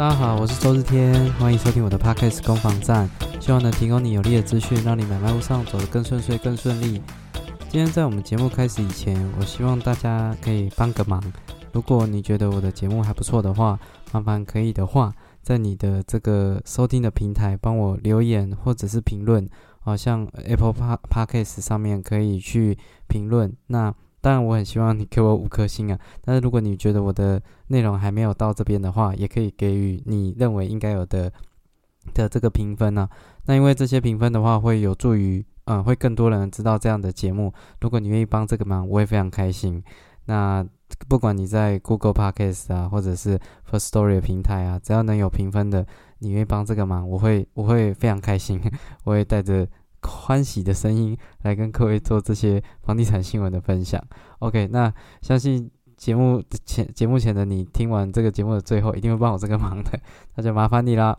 大家好，我是周日天，欢迎收听我的 Podcast 攻防战，希望能提供你有力的资讯，让你买卖路上走得更顺遂、更顺利。今天在我们节目开始以前，我希望大家可以帮个忙。如果你觉得我的节目还不错的话，麻烦可以的话，在你的这个收听的平台帮我留言或者是评论，好像 Apple Podcast 上面可以去评论。那当然，我很希望你给我五颗星啊！但是如果你觉得我的内容还没有到这边的话，也可以给予你认为应该有的的这个评分呢。那因为这些评分的话，会有助于嗯，会更多人知道这样的节目。如果你愿意帮这个忙，我也非常开心。那不管你在 Google Podcast 啊，或者是 First Story 平台啊，只要能有评分的，你愿意帮这个忙，我会我会非常开心，我会带着。欢喜的声音来跟各位做这些房地产新闻的分享。OK，那相信节目前节目前的你听完这个节目的最后，一定会帮我这个忙的，那就麻烦你啦。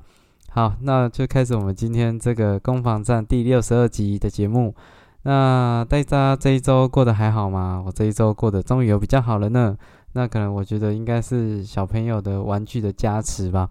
好，那就开始我们今天这个攻防战第六十二集的节目。那大家这一周过得还好吗？我这一周过得终于有比较好了呢。那可能我觉得应该是小朋友的玩具的加持吧，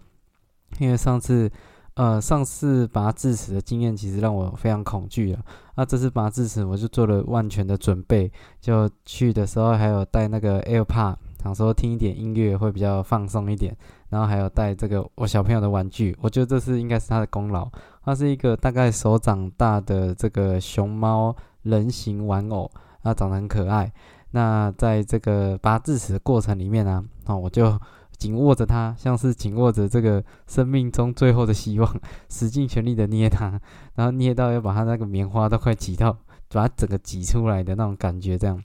因为上次。呃，上次拔智齿的经验其实让我非常恐惧啊。那这次拔智齿，我就做了万全的准备，就去的时候还有带那个 AirPod，想说听一点音乐会比较放松一点。然后还有带这个我小朋友的玩具，我觉得这是应该是他的功劳。它是一个大概手掌大的这个熊猫人形玩偶，它长得很可爱。那在这个拔智齿的过程里面呢，啊，我就。紧握着它，像是紧握着这个生命中最后的希望，使尽全力的捏它，然后捏到要把它那个棉花都快挤到，把它整个挤出来的那种感觉。这样，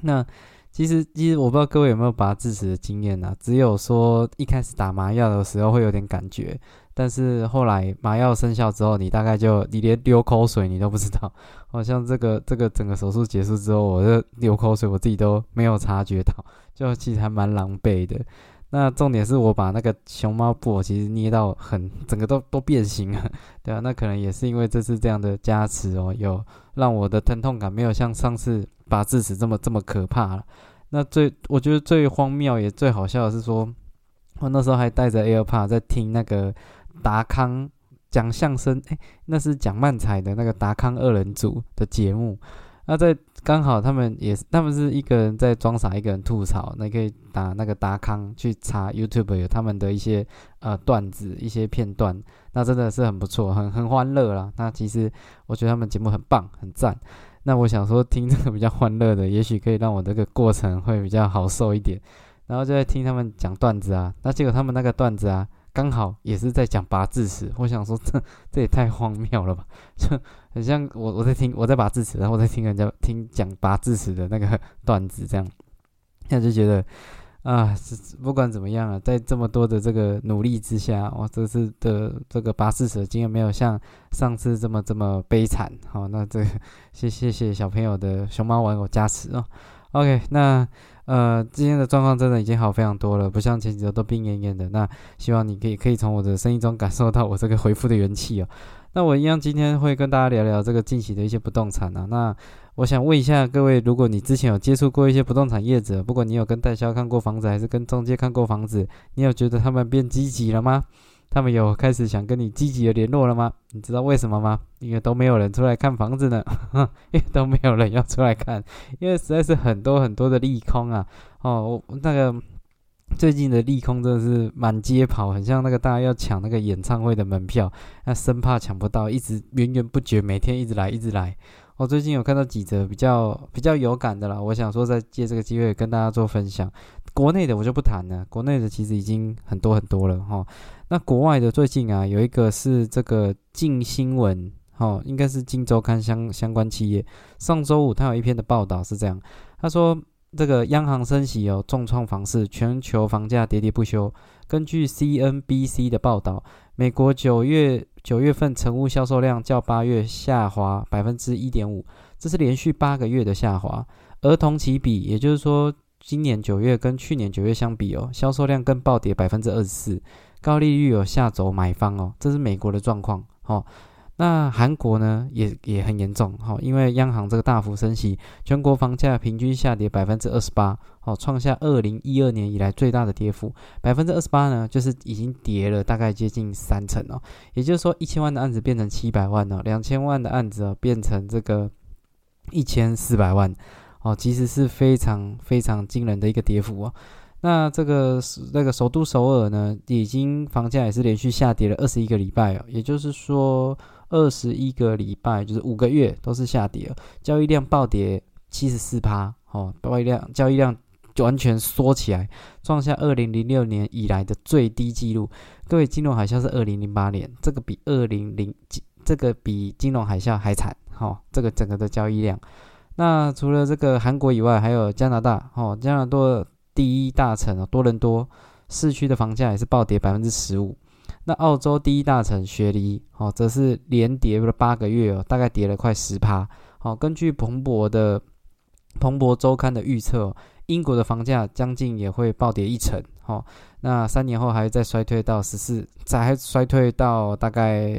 那其实其实我不知道各位有没有拔智齿的经验啊？只有说一开始打麻药的时候会有点感觉，但是后来麻药生效之后，你大概就你连流口水你都不知道。好像这个这个整个手术结束之后，我就流口水我自己都没有察觉到，就其实还蛮狼狈的。那重点是我把那个熊猫布偶其实捏到很整个都都变形了，对啊，那可能也是因为这次这样的加持哦，有让我的疼痛感没有像上次拔智齿这么这么可怕了。那最我觉得最荒谬也最好笑的是说，我那时候还带着 AirPod 在听那个达康讲相声，诶，那是讲漫才的那个达康二人组的节目。那在刚好他们也是，他们是一个人在装傻，一个人吐槽。那可以打那个达康去查 YouTube 有他们的一些呃段子、一些片段，那真的是很不错，很很欢乐啦。那其实我觉得他们节目很棒，很赞。那我想说听这个比较欢乐的，也许可以让我这个过程会比较好受一点。然后就在听他们讲段子啊，那结果他们那个段子啊。刚好也是在讲拔智齿，我想说这这也太荒谬了吧，就很像我我在听我在拔智齿，然后我在听人家听讲拔智齿的那个段子，这样，现在就觉得啊，不管怎么样啊，在这么多的这个努力之下，我这次的这个拔智齿的经验没有像上次这么这么悲惨。好，那这谢谢谢小朋友的熊猫玩偶加持哦。OK，那。呃，今天的状况真的已经好非常多了，不像前几周都病恹恹的。那希望你可以可以从我的声音中感受到我这个回复的元气哦。那我一样今天会跟大家聊聊这个近期的一些不动产啊。那我想问一下各位，如果你之前有接触过一些不动产业者，不管你有跟代销看过房子，还是跟中介看过房子，你有觉得他们变积极了吗？他们有开始想跟你积极的联络了吗？你知道为什么吗？因为都没有人出来看房子呢，因为都没有人要出来看，因为实在是很多很多的利空啊。哦，我那个最近的利空真的是满街跑，很像那个大家要抢那个演唱会的门票，那生怕抢不到，一直源源不绝，每天一直来一直来。我最近有看到几则比较比较有感的啦，我想说再借这个机会跟大家做分享。国内的我就不谈了，国内的其实已经很多很多了哈。那国外的最近啊，有一个是这个镜新闻，哈，应该是镜周刊相相关企业。上周五他有一篇的报道是这样，他说这个央行升息哦，重创房市，全球房价喋喋不休。根据 CNBC 的报道，美国九月九月份成屋销售量较八月下滑百分之一点五，这是连续八个月的下滑，而同期比，也就是说。今年九月跟去年九月相比哦，销售量更暴跌百分之二十四，高利率有下走买方哦，这是美国的状况哦。那韩国呢，也也很严重，哈，因为央行这个大幅升息，全国房价平均下跌百分之二十八，哦，创下二零一二年以来最大的跌幅。百分之二十八呢，就是已经跌了大概接近三成哦，也就是说，一千万的案子变成七百万哦，两千万的案子哦变成这个一千四百万，哦，其实是非常非常惊人的一个跌幅哦。那这个那个首都首尔呢，已经房价也是连续下跌了二十一个礼拜哦，也就是说。二十一个礼拜，就是五个月都是下跌，交易量暴跌七十四趴，哦，交易量交易量完全缩起来，创下二零零六年以来的最低纪录。各位，金融海啸是二零零八年，这个比二零零这个比金融海啸还惨，哈，这个整个的交易量。那除了这个韩国以外，还有加拿大，哦，加拿大第一大城多伦多市区的房价也是暴跌百分之十五。那澳洲第一大城雪梨，哦，则是连跌了八个月哦，大概跌了快十趴。好，根据彭博的彭博周刊的预测，英国的房价将近也会暴跌一成。好，那三年后还会再衰退到十四，再还衰退到大概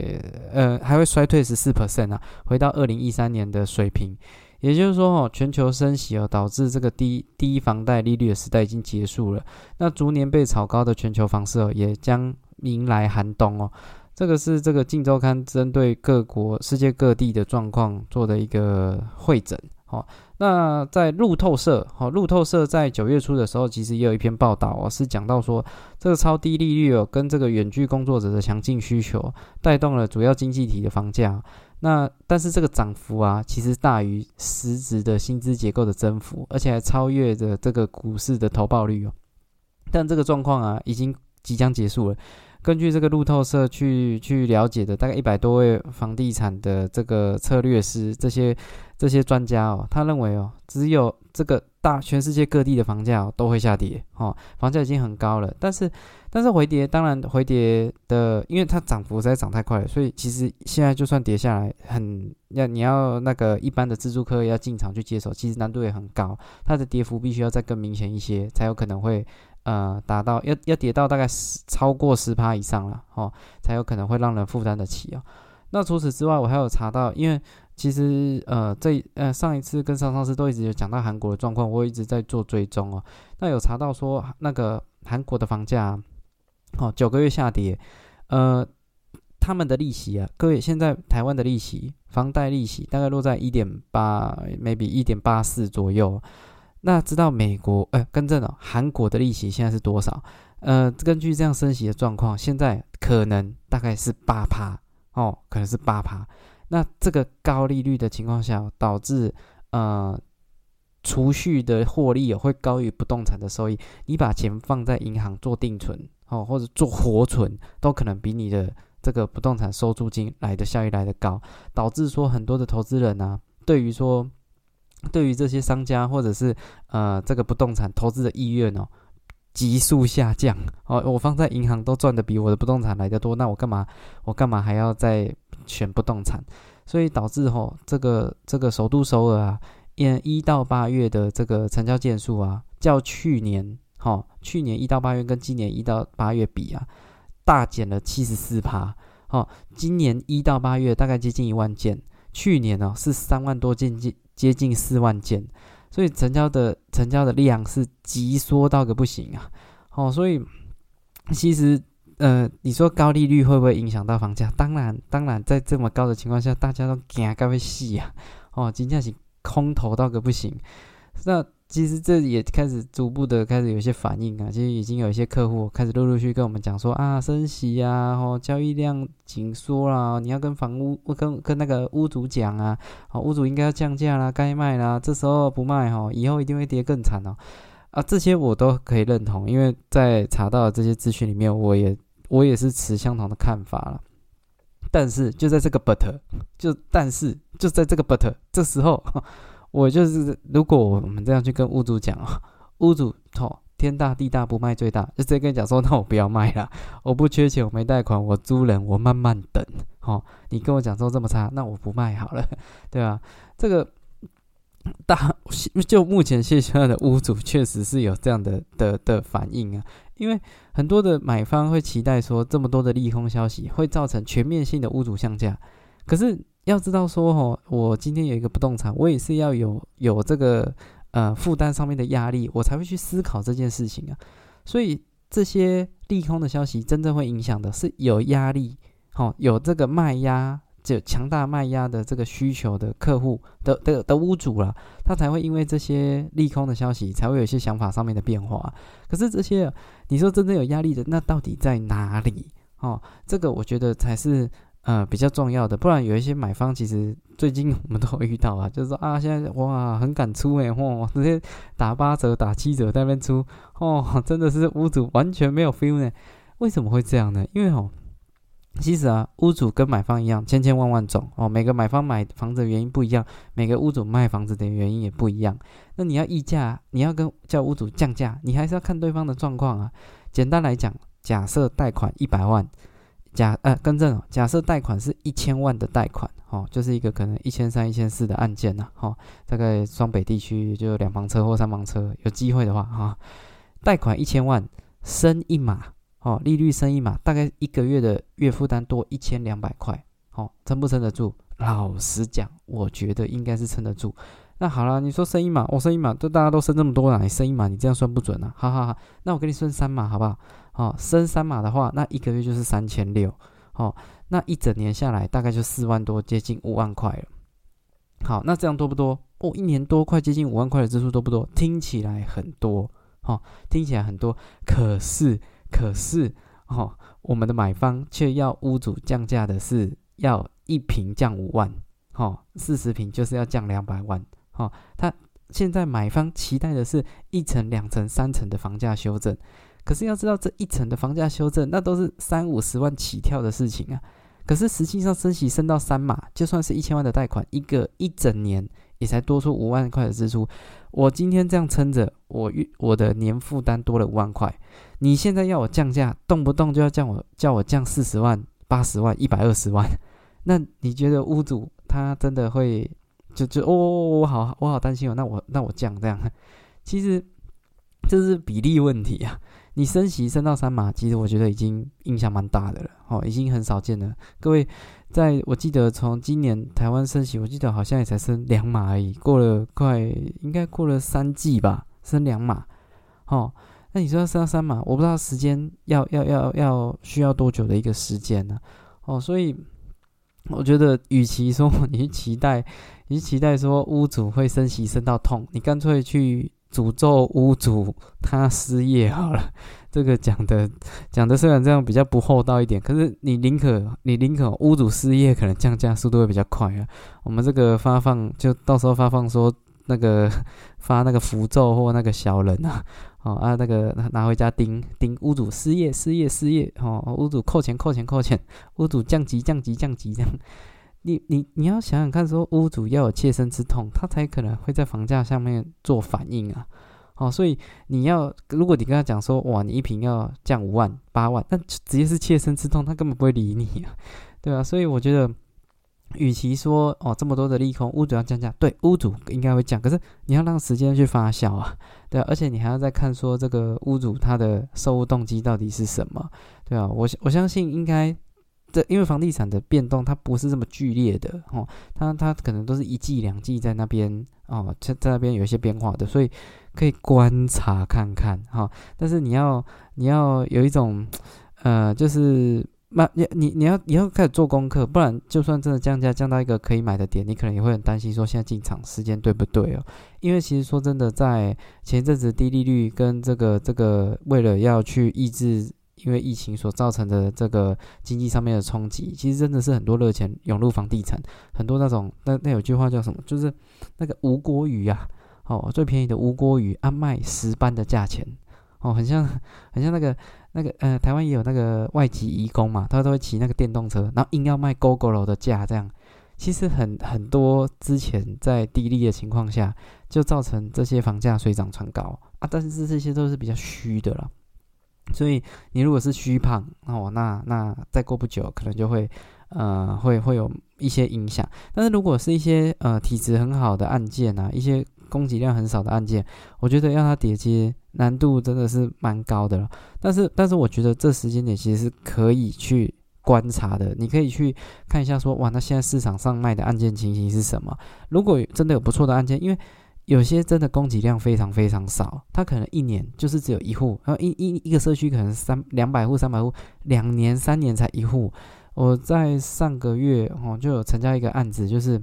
呃，还会衰退十四 percent 啊，回到二零一三年的水平。也就是说，哦，全球升息哦，导致这个低低房贷利率的时代已经结束了。那逐年被炒高的全球房市哦，也将。迎来寒冬哦，这个是这个《镜周刊》针对各国、世界各地的状况做的一个会诊。好，那在路透社，好，路透社在九月初的时候，其实也有一篇报道哦，是讲到说，这个超低利率哦，跟这个远距工作者的强劲需求，带动了主要经济体的房价。那但是这个涨幅啊，其实大于实质的薪资结构的增幅，而且还超越着这个股市的投报率哦。但这个状况啊，已经即将结束了。根据这个路透社去去了解的，大概一百多位房地产的这个策略师，这些这些专家哦，他认为哦，只有这个大全世界各地的房价都会下跌哦，房价已经很高了，但是但是回跌，当然回跌的，因为它涨幅实在涨太快了，所以其实现在就算跌下来，很要你要那个一般的自助客要进场去接手，其实难度也很高，它的跌幅必须要再更明显一些，才有可能会。呃，达到要要跌到大概十超过十趴以上了哦，才有可能会让人负担得起哦。那除此之外，我还有查到，因为其实呃这呃上一次跟上上次都一直有讲到韩国的状况，我一直在做追踪哦。那有查到说那个韩国的房价哦九个月下跌，呃他们的利息啊，各位现在台湾的利息房贷利息大概落在一点八，maybe 一点八四左右。那知道美国，呃，更正了，韩国的利息现在是多少？呃，根据这样升息的状况，现在可能大概是八趴哦，可能是八趴。那这个高利率的情况下，导致呃储蓄的获利也会高于不动产的收益。你把钱放在银行做定存哦，或者做活存，都可能比你的这个不动产收租金来的效益来的高，导致说很多的投资人呢，对于说。对于这些商家或者是呃这个不动产投资的意愿哦，急速下降哦。我放在银行都赚的比我的不动产来的多，那我干嘛我干嘛还要再选不动产？所以导致哦这个这个首都首尔啊，一一到八月的这个成交件数啊，较去年哈去年一到八月跟今年一到八月比啊，大减了七十四趴。哦，今年一到八月大概接近一万件，去年呢是三万多件件。接近四万件，所以成交的成交的量是急缩到个不行啊！哦，所以其实呃，你说高利率会不会影响到房价？当然，当然，在这么高的情况下，大家都惊该会死啊！哦，金价是空头到个不行，那。其实这也开始逐步的开始有一些反应啊，其实已经有一些客户开始陆陆续续跟我们讲说啊，升息呀，哦，交易量紧缩啦，你要跟房屋跟跟那个屋主讲啊，哦，屋主应该要降价啦，该卖啦，这时候不卖哈，以后一定会跌更惨哦，啊，这些我都可以认同，因为在查到这些资讯里面，我也我也是持相同的看法了。但是就在这个 but，就但是就在这个 but 这时候。我就是，如果我们这样去跟屋主讲啊，屋主哦，天大地大不卖最大，就直接跟你讲说，那我不要卖了，我不缺钱，我没贷款，我租人，我慢慢等，哦，你跟我讲说这么差，那我不卖好了，对吧？这个大就目前现在的屋主确实是有这样的的的反应啊，因为很多的买方会期待说，这么多的利空消息会造成全面性的屋主降价。可是要知道说哦，我今天有一个不动产，我也是要有有这个呃负担上面的压力，我才会去思考这件事情啊。所以这些利空的消息，真正会影响的是有压力，好有这个卖压。有强大卖压的这个需求的客户的的的屋主了，他才会因为这些利空的消息，才会有一些想法上面的变化。可是这些你说真正有压力的，那到底在哪里？哦，这个我觉得才是呃比较重要的。不然有一些买方其实最近我们都会遇到啊，就是说啊现在哇很敢出哎，哇直接打八折打七折在那边出哦，真的是屋主完全没有 feel 呢。为什么会这样呢？因为哦。其实啊，屋主跟买方一样，千千万万种哦。每个买方买房子的原因不一样，每个屋主卖房子的原因也不一样。那你要议价，你要跟叫屋主降价，你还是要看对方的状况啊。简单来讲，假设贷款一百万，假呃更正哦，假设贷款是一千万的贷款，哦，就是一个可能一千三、一千四的案件呐，哦，大概双北地区就两房车或三房车，有机会的话哈，贷款一千万，升一码。哦，利率升一码，大概一个月的月负担多一千两百块，哦，撑不撑得住？老实讲，我觉得应该是撑得住。那好了，你说升一码，我升一码，都大家都升这么多了，你升一码，你这样算不准啊！好好好，那我给你升三码，好不好？哦，升三码的话，那一个月就是三千六，哦，那一整年下来大概就四万多，接近五万块了。好，那这样多不多？哦，一年多快接近五万块的支出多不多？听起来很多，哦，听起来很多，可是。可是，哦，我们的买方却要屋主降价的是要一平降五万，哦，四十平就是要降两百万，哦，他现在买方期待的是一层、两层、三层的房价修正，可是要知道这一层的房价修正，那都是三五十万起跳的事情啊，可是实际上升息升到三码，就算是一千万的贷款，一个一整年也才多出五万块的支出。我今天这样撑着，我月我的年负担多了五万块。你现在要我降价，动不动就要降我叫我降四十万、八十万、一百二十万，那你觉得屋主他真的会就就哦，我好我好担心哦。那我那我降这样，其实这是比例问题啊。你升息升到三码，其实我觉得已经影响蛮大的了，哦，已经很少见了。各位。在我记得，从今年台湾升息，我记得好像也才升两码而已，过了快应该过了三季吧，升两码。哦，那你说要升到三码，我不知道时间要要要要需要多久的一个时间呢？哦，所以我觉得，与其说 你期待，你期待说屋主会升息升到痛，你干脆去。诅咒屋主他失业好了，这个讲的讲的虽然这样比较不厚道一点，可是你宁可你宁可屋主失业，可能降价速度会比较快啊。我们这个发放就到时候发放说那个 发那个符咒或那个小人啊，哦啊那个拿回家盯盯屋主失业失业失业哦，屋主扣钱扣钱扣钱，屋主降级降级降级这样。你你你要想想看，说屋主要有切身之痛，他才可能会在房价上面做反应啊。哦，所以你要，如果你跟他讲说，哇，你一平要降五万八万，那直接是切身之痛，他根本不会理你啊，对啊，所以我觉得，与其说哦这么多的利空，屋主要降价，对，屋主应该会降，可是你要让时间去发酵啊，对啊，而且你还要再看说这个屋主他的售屋动机到底是什么，对啊，我我相信应该。这因为房地产的变动，它不是这么剧烈的哦，它它可能都是一季两季在那边哦，在在那边有一些变化的，所以可以观察看看哈。但是你要你要有一种呃，就是慢你你你要你要开始做功课，不然就算真的降价降到一个可以买的点，你可能也会很担心说现在进场时间对不对哦？因为其实说真的，在前一阵子低利率跟这个这个为了要去抑制。因为疫情所造成的这个经济上面的冲击，其实真的是很多热钱涌入房地产，很多那种那那有句话叫什么？就是那个无锅鱼啊，哦，最便宜的无锅鱼，啊卖十班的价钱，哦，很像很像那个那个呃，台湾也有那个外籍移工嘛，他都会骑那个电动车，然后硬要卖 GoGo 的价，这样其实很很多之前在低利的情况下，就造成这些房价水涨船高啊，但是这些都是比较虚的了。所以你如果是虚胖哦，那那再过不久可能就会，呃，会会有一些影响。但是如果是一些呃体质很好的案件啊，一些供给量很少的案件，我觉得要它叠接难度真的是蛮高的了。但是但是我觉得这时间点其实是可以去观察的。你可以去看一下，说哇，那现在市场上卖的案件情形是什么？如果真的有不错的案件，因为有些真的供给量非常非常少，它可能一年就是只有一户，然后一一一个社区可能三两百户、三百户，两年、三年才一户。我在上个月哦就有成交一个案子，就是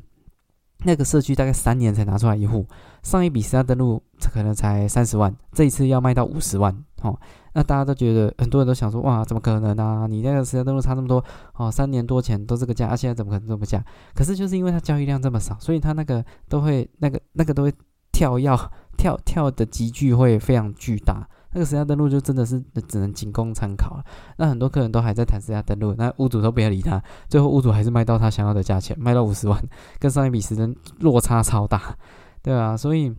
那个社区大概三年才拿出来一户，上一笔时间登录可能才三十万，这一次要卖到五十万哦。那大家都觉得，很多人都想说，哇，怎么可能呢？你那个时间登录差这么多哦，三年多前都这个价，现在怎么可能这么价？可是就是因为它交易量这么少，所以它那个都会那个那个都会跳要 跳跳的集聚会非常巨大。那个时下登录就真的是只能仅供参考了那很多客人都还在谈时下登录，那屋主都不要理他，最后屋主还是卖到他想要的价钱，卖到五十万，跟上一笔时间落差超大，对啊，所以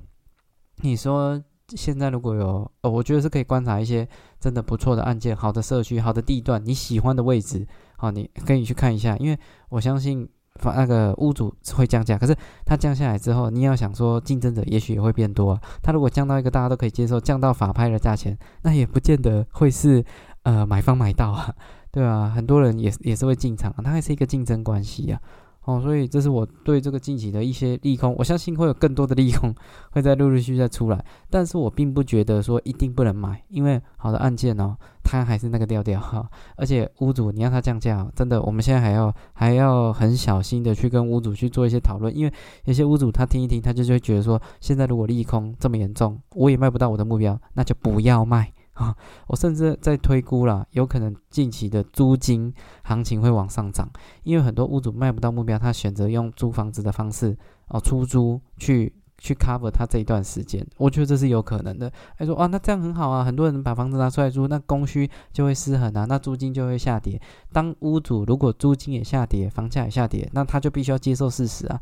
你说现在如果有，呃，我觉得是可以观察一些真的不错的案件，好的社区，好的地段，你喜欢的位置，好，你可以去看一下，因为我相信。那个屋主会降价，可是他降下来之后，你要想说竞争者也许也会变多。他如果降到一个大家都可以接受，降到法拍的价钱，那也不见得会是呃买方买到啊，对啊，很多人也也是会进场，它还是一个竞争关系啊。哦，所以这是我对这个近期的一些利空，我相信会有更多的利空会在陆陆续续再出来，但是我并不觉得说一定不能买，因为好的案件哦，它还是那个调调哈，而且屋主你让他降价，真的，我们现在还要还要很小心的去跟屋主去做一些讨论，因为有些屋主他听一听，他就会觉得说，现在如果利空这么严重，我也卖不到我的目标，那就不要卖。啊，我甚至在推估了，有可能近期的租金行情会往上涨，因为很多屋主卖不到目标，他选择用租房子的方式哦，出租去去 cover 他这一段时间，我觉得这是有可能的。他说啊，那这样很好啊，很多人把房子拿出来租，那供需就会失衡啊，那租金就会下跌。当屋主如果租金也下跌，房价也下跌，那他就必须要接受事实啊。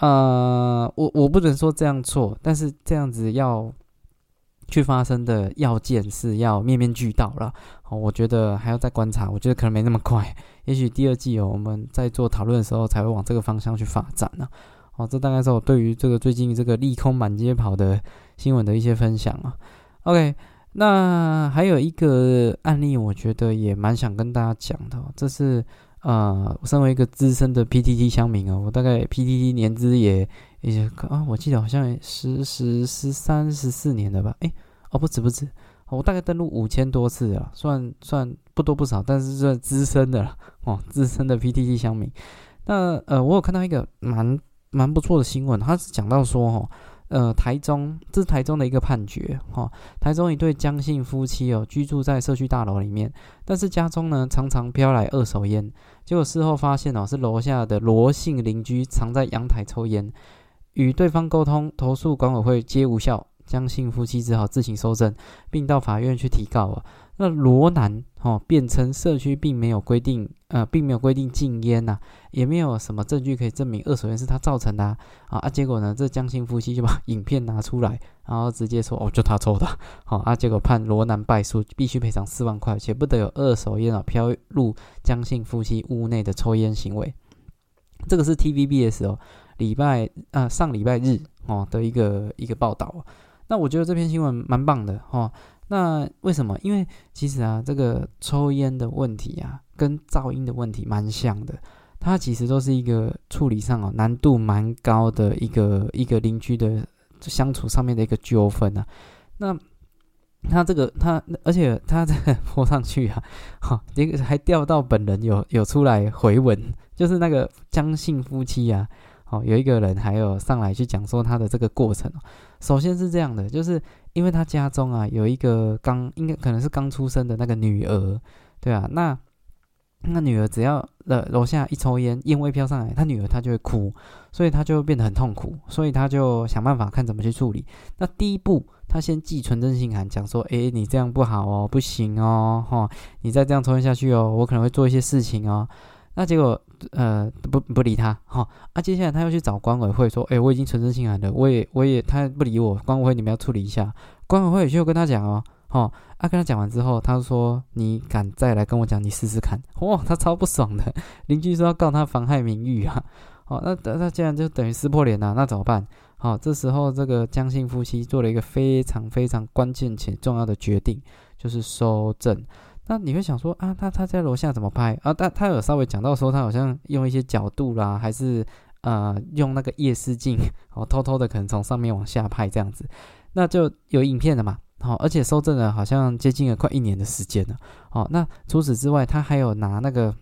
呃，我我不能说这样错，但是这样子要。去发生的要件是要面面俱到了，哦，我觉得还要再观察，我觉得可能没那么快，也许第二季哦，我们在做讨论的时候才会往这个方向去发展呢，哦，这大概是我对于这个最近这个利空满街跑的新闻的一些分享啊。OK，那还有一个案例，我觉得也蛮想跟大家讲的，这是呃，身为一个资深的 PTT 乡民啊，我大概 PTT 年资也。也啊，我记得好像十十十三十四年了吧？哎，哦，不止不止，我大概登录五千多次了，算算不多不少，但是算资深的了哦，资深的 PTT 乡民。那呃，我有看到一个蛮蛮不错的新闻，他是讲到说哦，呃，台中这是台中的一个判决哈，台中一对江姓夫妻哦，居住在社区大楼里面，但是家中呢常常飘来二手烟，结果事后发现哦，是楼下的罗姓邻居常在阳台抽烟。与对方沟通，投诉管委会皆无效，江姓夫妻只好自行收证，并到法院去提告啊。那罗南哦辩称社区并没有规定，呃，并没有规定禁烟呐，也没有什么证据可以证明二手烟是他造成的啊。啊，结果呢，这江姓夫妻就把影片拿出来，然后直接说哦，就他抽的。好啊，结果判罗南败诉，必须赔偿四万块，且不得有二手烟啊飘入江姓夫妻屋内的抽烟行为。这个是 TVBS 哦。礼拜啊，上礼拜日哦的一个一个报道，那我觉得这篇新闻蛮棒的哦。那为什么？因为其实啊，这个抽烟的问题啊，跟噪音的问题蛮像的，它其实都是一个处理上哦难度蛮高的一个一个邻居的相处上面的一个纠纷啊。那他这个他，而且他这个泼上去啊，哈，这个还调到本人有有出来回文，就是那个江姓夫妻啊。哦，有一个人还有上来去讲说他的这个过程。首先是这样的，就是因为他家中啊有一个刚应该可能是刚出生的那个女儿，对啊，那那女儿只要呃楼下一抽烟，烟味飘上来，他女儿她就会哭，所以他就变得很痛苦，所以他就想办法看怎么去处理。那第一步，他先寄存真信函，讲说，诶，你这样不好哦，不行哦，哈，你再这样抽烟下去哦，我可能会做一些事情哦。那结果，呃，不不理他，哈，啊，接下来他又去找管委会说，哎，我已经存真信函了，我也我也他不理我，管委会你们要处理一下，管委会就跟他讲哦，哈，啊，跟他讲完之后，他说你敢再来跟我讲，你试试看，哇，他超不爽的，邻居说要告他妨害名誉啊，好，那那既然就等于撕破脸了，那怎么办？好，这时候这个江姓夫妻做了一个非常非常关键且重要的决定，就是收证。那你会想说啊，他他在楼下怎么拍啊？他他有稍微讲到说，他好像用一些角度啦，还是呃用那个夜视镜 哦，偷偷的可能从上面往下拍这样子，那就有影片了嘛。好，而且收证了好像接近了快一年的时间了。好，那除此之外，他还有拿那个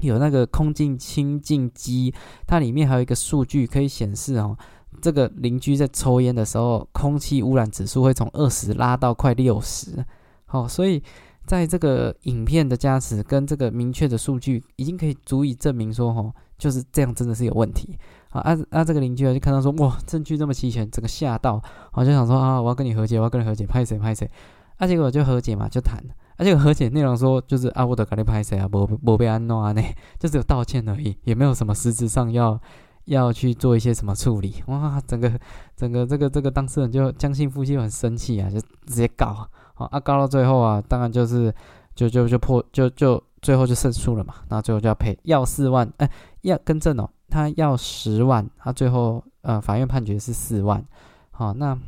有那个空镜清净机，它里面还有一个数据可以显示哦，这个邻居在抽烟的时候，空气污染指数会从二十拉到快六十。好，所以。在这个影片的加持跟这个明确的数据，已经可以足以证明说，吼，就是这样，真的是有问题啊！啊啊！这个邻居啊，就看到说，哇，证据这么齐全，整个吓到，我就想说啊，我要跟你和解，我要跟你和解，拍谁拍谁？啊，结果就和解嘛，就谈。而且和解内容说，就是啊，我得赶紧拍谁啊，不不被安诺啊，呢，就只有道歉而已，也没有什么实质上要要去做一些什么处理。哇，整个整个这个这个当事人就江姓夫妻就很生气啊，就直接告。啊，告到最后啊，当然就是就就就破就就最后就胜诉了嘛。那最后就要赔要四万，哎，要更正哦，他要十万，他最后呃法院判决是四万。好，那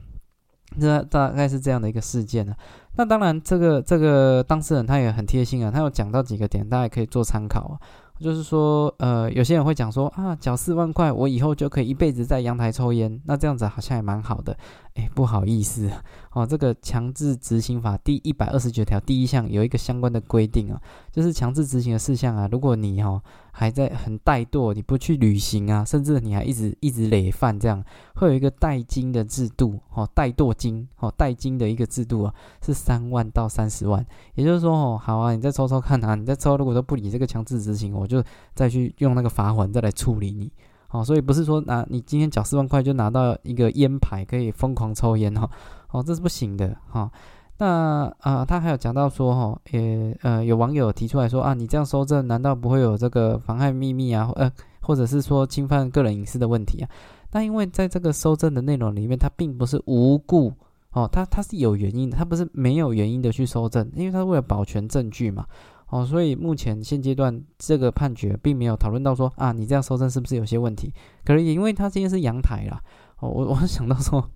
这大概是这样的一个事件呢。那当然，这个这个当事人他也很贴心啊，他有讲到几个点，大家可以做参考啊。就是说，呃，有些人会讲说啊，缴四万块，我以后就可以一辈子在阳台抽烟，那这样子好像也蛮好的。哎，不好意思哦，这个强制执行法第一百二十九条第一项有一个相关的规定啊，就是强制执行的事项啊，如果你哈还在很怠惰，你不去履行啊，甚至你还一直一直累犯，这样会有一个代金的制度哦，怠惰金哦，代金的一个制度啊，是三万到三十万。也就是说哦，好啊，你再抽抽看啊，你再抽，如果都不理这个强制执行，我就再去用那个罚款再来处理你。哦，所以不是说拿你今天缴四万块就拿到一个烟牌可以疯狂抽烟哈，哦，这是不行的哈。那啊，他还有讲到说哈，也呃有网友提出来说啊，你这样收证难道不会有这个妨害秘密啊，呃或者是说侵犯个人隐私的问题啊？那因为在这个收证的内容里面，它并不是无故哦，它它是有原因的，它不是没有原因的去收证，因为它为了保全证据嘛。哦，所以目前现阶段这个判决并没有讨论到说啊，你这样收证是不是有些问题？可能也因为他今天是阳台啦。哦，我我想到说，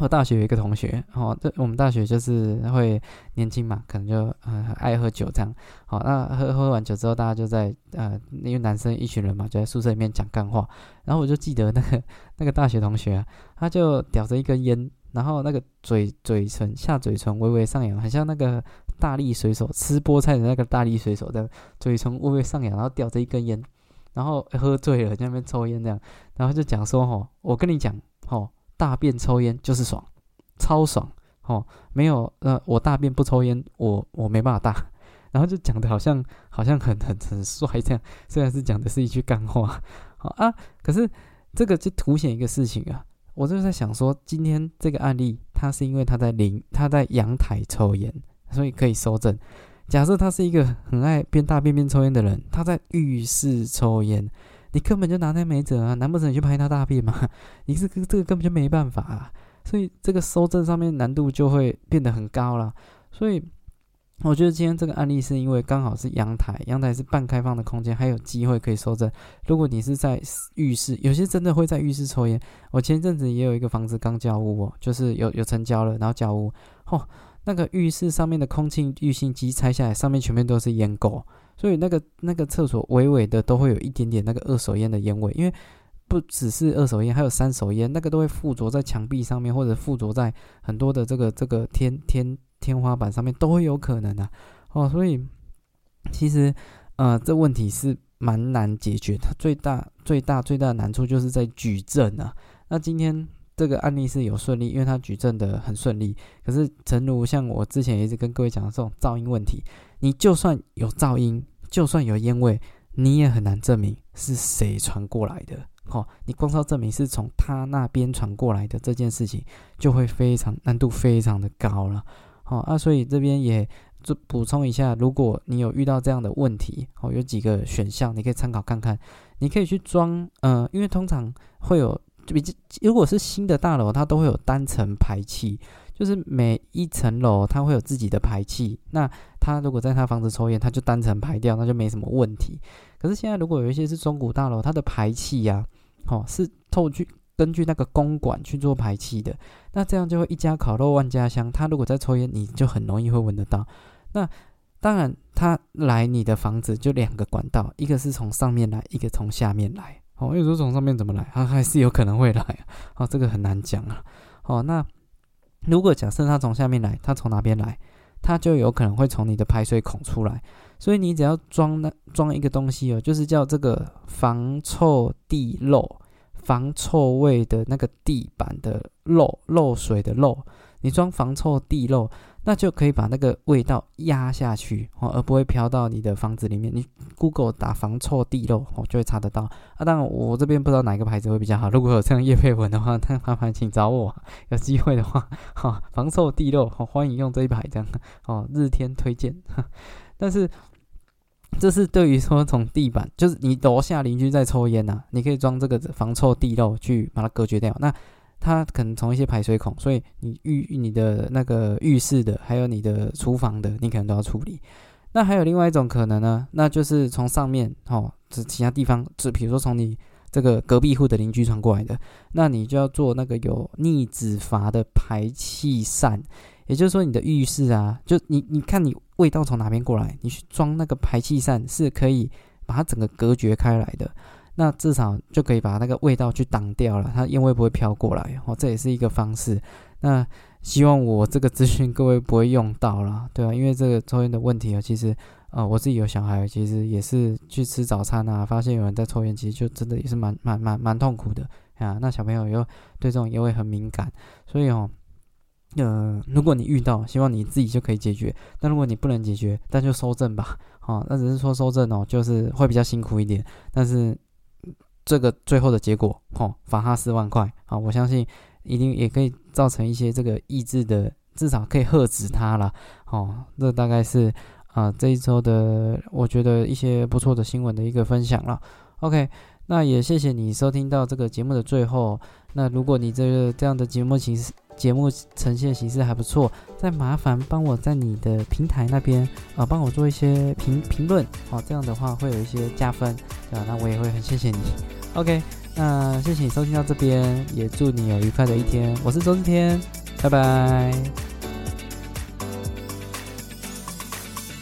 我大学有一个同学，哦，这我们大学就是会年轻嘛，可能就呃爱喝酒这样。好，那喝喝完酒之后，大家就在呃，因为男生一群人嘛，就在宿舍里面讲干话。然后我就记得那个那个大学同学，他就叼着一根烟，然后那个嘴嘴唇下嘴唇微微上扬，很像那个。大力水手吃菠菜的那个大力水手的嘴唇微微上扬，然后叼着一根烟，然后喝醉了在那边抽烟这样，然后就讲说：“吼，我跟你讲，吼，大便抽烟就是爽，超爽，吼，没有呃，我大便不抽烟，我我没办法大。”然后就讲的好像好像很很很帅这样，虽然是讲的是一句干话，啊，可是这个就凸显一个事情啊，我就在想说，今天这个案例，他是因为他在淋他在阳台抽烟。所以可以收证。假设他是一个很爱边大便边抽烟的人，他在浴室抽烟，你根本就拿他没辙啊！难不成你去拍他大便吗？你这个这个根本就没办法啊！所以这个收证上面难度就会变得很高了。所以我觉得今天这个案例是因为刚好是阳台，阳台是半开放的空间，还有机会可以收证。如果你是在浴室，有些真的会在浴室抽烟。我前阵子也有一个房子刚交屋哦，就是有有成交了，然后交屋，嚯！那个浴室上面的空气滤芯机拆下来，上面全面都是烟垢，所以那个那个厕所微微的都会有一点点那个二手烟的烟味，因为不只是二手烟，还有三手烟，那个都会附着在墙壁上面，或者附着在很多的这个这个天天天花板上面，都会有可能的哦。所以其实呃，这问题是蛮难解决，它最大最大最大的难处就是在举证啊。那今天。这个案例是有顺利，因为他举证的很顺利。可是，诚如像我之前也是跟各位讲的这种噪音问题，你就算有噪音，就算有烟味，你也很难证明是谁传过来的。好，你光靠证明是从他那边传过来的这件事情，就会非常难度非常的高了。好啊，所以这边也就补充一下，如果你有遇到这样的问题，哦，有几个选项你可以参考看看。你可以去装，呃，因为通常会有。就比如果是新的大楼，它都会有单层排气，就是每一层楼它会有自己的排气。那他如果在他房子抽烟，他就单层排掉，那就没什么问题。可是现在如果有一些是中古大楼，它的排气呀，哦，是透去根据那个公管去做排气的，那这样就会一家烤肉万家香。他如果在抽烟，你就很容易会闻得到。那当然，他来你的房子就两个管道，一个是从上面来，一个从下面来。哦，有时候从上面怎么来，它还是有可能会来。哦，这个很难讲啊。哦，那如果假设它从下面来，它从哪边来？它就有可能会从你的排水孔出来。所以你只要装那装一个东西哦，就是叫这个防臭地漏、防臭味的那个地板的漏漏水的漏。你装防臭地漏，那就可以把那个味道压下去哦，而不会飘到你的房子里面。你 Google 打防臭地漏哦，就会查得到啊。当然，我这边不知道哪个牌子会比较好。如果有这样叶配文的话，那麻烦请找我。有机会的话，哈，防臭地漏，好欢迎用这一排这样哦，日天推荐。但是。这是对于说从地板，就是你楼下邻居在抽烟呐，你可以装这个防臭地漏去把它隔绝掉。那它可能从一些排水孔，所以你浴你的那个浴室的，还有你的厨房的，你可能都要处理。那还有另外一种可能呢，那就是从上面哦，这其他地方，就比如说从你这个隔壁户的邻居传过来的，那你就要做那个有逆止阀的排气扇。也就是说，你的浴室啊，就你你看你味道从哪边过来，你去装那个排气扇是可以把它整个隔绝开来的，那至少就可以把那个味道去挡掉了，它烟味不会飘过来哦，这也是一个方式。那希望我这个资讯各位不会用到了，对啊，因为这个抽烟的问题啊，其实呃我自己有小孩，其实也是去吃早餐啊，发现有人在抽烟，其实就真的也是蛮蛮蛮蛮痛苦的啊。那小朋友又对这种烟味很敏感，所以哦。呃，如果你遇到，希望你自己就可以解决。但如果你不能解决，那就收证吧。好，那只是说收证哦，就是会比较辛苦一点。但是这个最后的结果，哦，罚他四万块。啊，我相信一定也可以造成一些这个意志的，至少可以喝止他了。哦，这大概是啊这一周的我觉得一些不错的新闻的一个分享了。OK，那也谢谢你收听到这个节目的最后。那如果你这个这样的节目形式，节目呈现形式还不错，再麻烦帮我在你的平台那边啊，帮我做一些评评论哦，这样的话会有一些加分，对吧？那我也会很谢谢你。OK，那谢谢你收听到这边，也祝你有愉快的一天。我是周志天，拜拜。